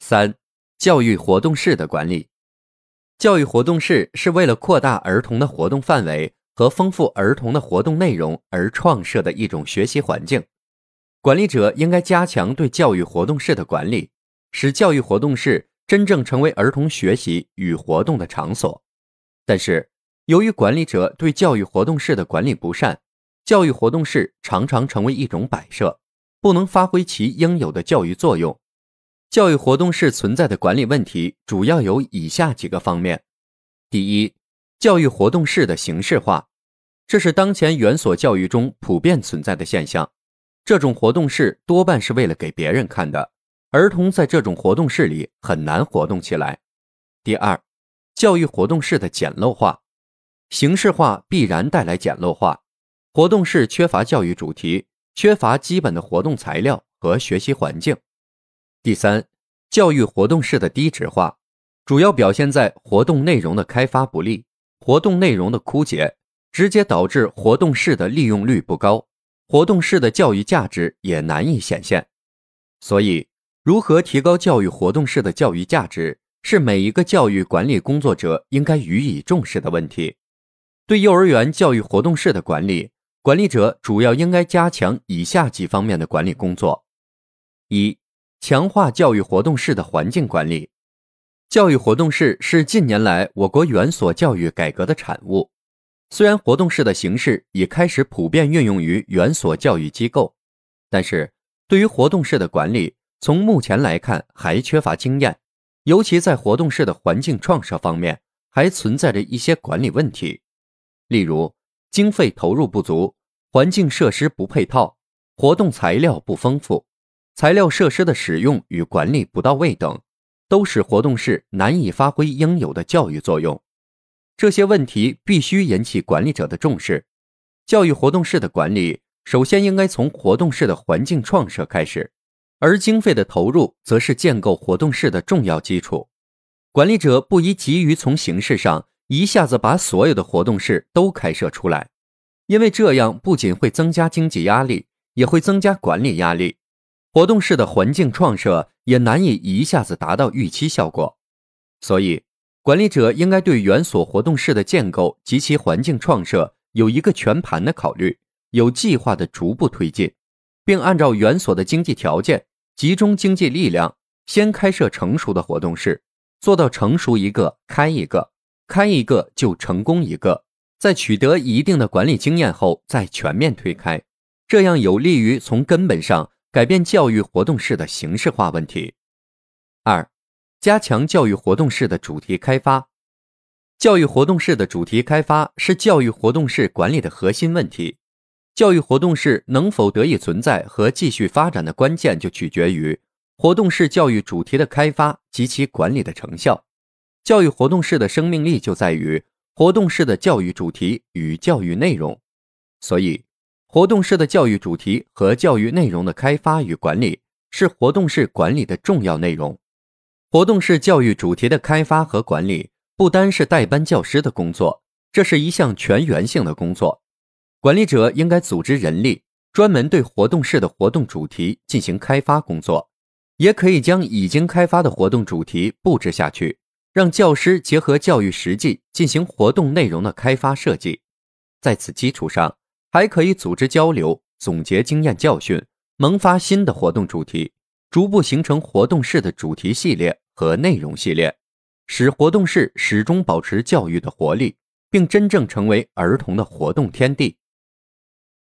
三、教育活动室的管理。教育活动室是为了扩大儿童的活动范围和丰富儿童的活动内容而创设的一种学习环境。管理者应该加强对教育活动室的管理，使教育活动室真正成为儿童学习与活动的场所。但是，由于管理者对教育活动室的管理不善，教育活动室常常成为一种摆设。不能发挥其应有的教育作用。教育活动室存在的管理问题主要有以下几个方面：第一，教育活动室的形式化，这是当前园所教育中普遍存在的现象。这种活动室多半是为了给别人看的，儿童在这种活动室里很难活动起来。第二，教育活动室的简陋化，形式化必然带来简陋化，活动室缺乏教育主题。缺乏基本的活动材料和学习环境。第三，教育活动室的低质化，主要表现在活动内容的开发不力、活动内容的枯竭，直接导致活动室的利用率不高，活动室的教育价值也难以显现。所以，如何提高教育活动室的教育价值，是每一个教育管理工作者应该予以重视的问题。对幼儿园教育活动室的管理。管理者主要应该加强以下几方面的管理工作：一、强化教育活动室的环境管理。教育活动室是近年来我国园所教育改革的产物。虽然活动室的形式已开始普遍运用于园所教育机构，但是对于活动室的管理，从目前来看还缺乏经验，尤其在活动室的环境创设方面，还存在着一些管理问题，例如经费投入不足。环境设施不配套，活动材料不丰富，材料设施的使用与管理不到位等，都使活动室难以发挥应有的教育作用。这些问题必须引起管理者的重视。教育活动室的管理，首先应该从活动室的环境创设开始，而经费的投入则是建构活动室的重要基础。管理者不宜急于从形式上一下子把所有的活动室都开设出来。因为这样不仅会增加经济压力，也会增加管理压力，活动室的环境创设也难以一下子达到预期效果。所以，管理者应该对园所活动室的建构及其环境创设有一个全盘的考虑，有计划的逐步推进，并按照园所的经济条件，集中经济力量，先开设成熟的活动室，做到成熟一个开一个，开一个就成功一个。在取得一定的管理经验后，再全面推开，这样有利于从根本上改变教育活动式的形式化问题。二、加强教育活动式的主题开发。教育活动式的主题开发是教育活动式管理的核心问题。教育活动式能否得以存在和继续发展的关键，就取决于活动式教育主题的开发及其管理的成效。教育活动式的生命力就在于。活动式的教育主题与教育内容，所以活动室的教育主题和教育内容的开发与管理是活动室管理的重要内容。活动室教育主题的开发和管理不单是代班教师的工作，这是一项全员性的工作。管理者应该组织人力，专门对活动室的活动主题进行开发工作，也可以将已经开发的活动主题布置下去。让教师结合教育实际进行活动内容的开发设计，在此基础上，还可以组织交流、总结经验教训，萌发新的活动主题，逐步形成活动室的主题系列和内容系列，使活动室始终保持教育的活力，并真正成为儿童的活动天地。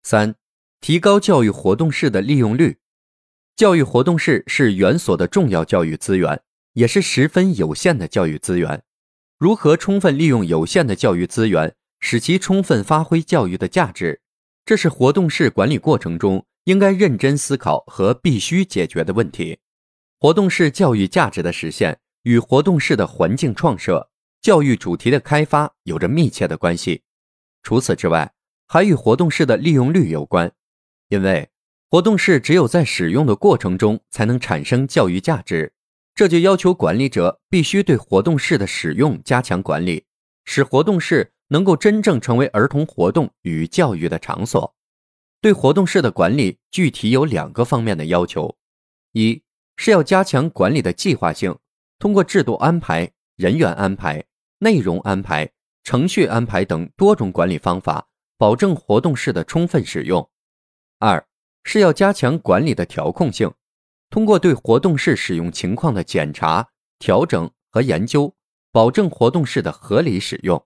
三、提高教育活动室的利用率。教育活动室是园所的重要教育资源。也是十分有限的教育资源，如何充分利用有限的教育资源，使其充分发挥教育的价值，这是活动室管理过程中应该认真思考和必须解决的问题。活动式教育价值的实现与活动式的环境创设、教育主题的开发有着密切的关系。除此之外，还与活动式的利用率有关，因为活动式只有在使用的过程中才能产生教育价值，这就要求管理者必须对活动式的使用加强管理，使活动式能够真正成为儿童活动与教育的场所。对活动式的管理具体有两个方面的要求：一是要加强管理的计划性，通过制度安排、人员安排、内容安排、程序安排等多种管理方法，保证活动式的充分使用；二是要加强管理的调控性，通过对活动式使用情况的检查、调整和研究，保证活动式的合理使用。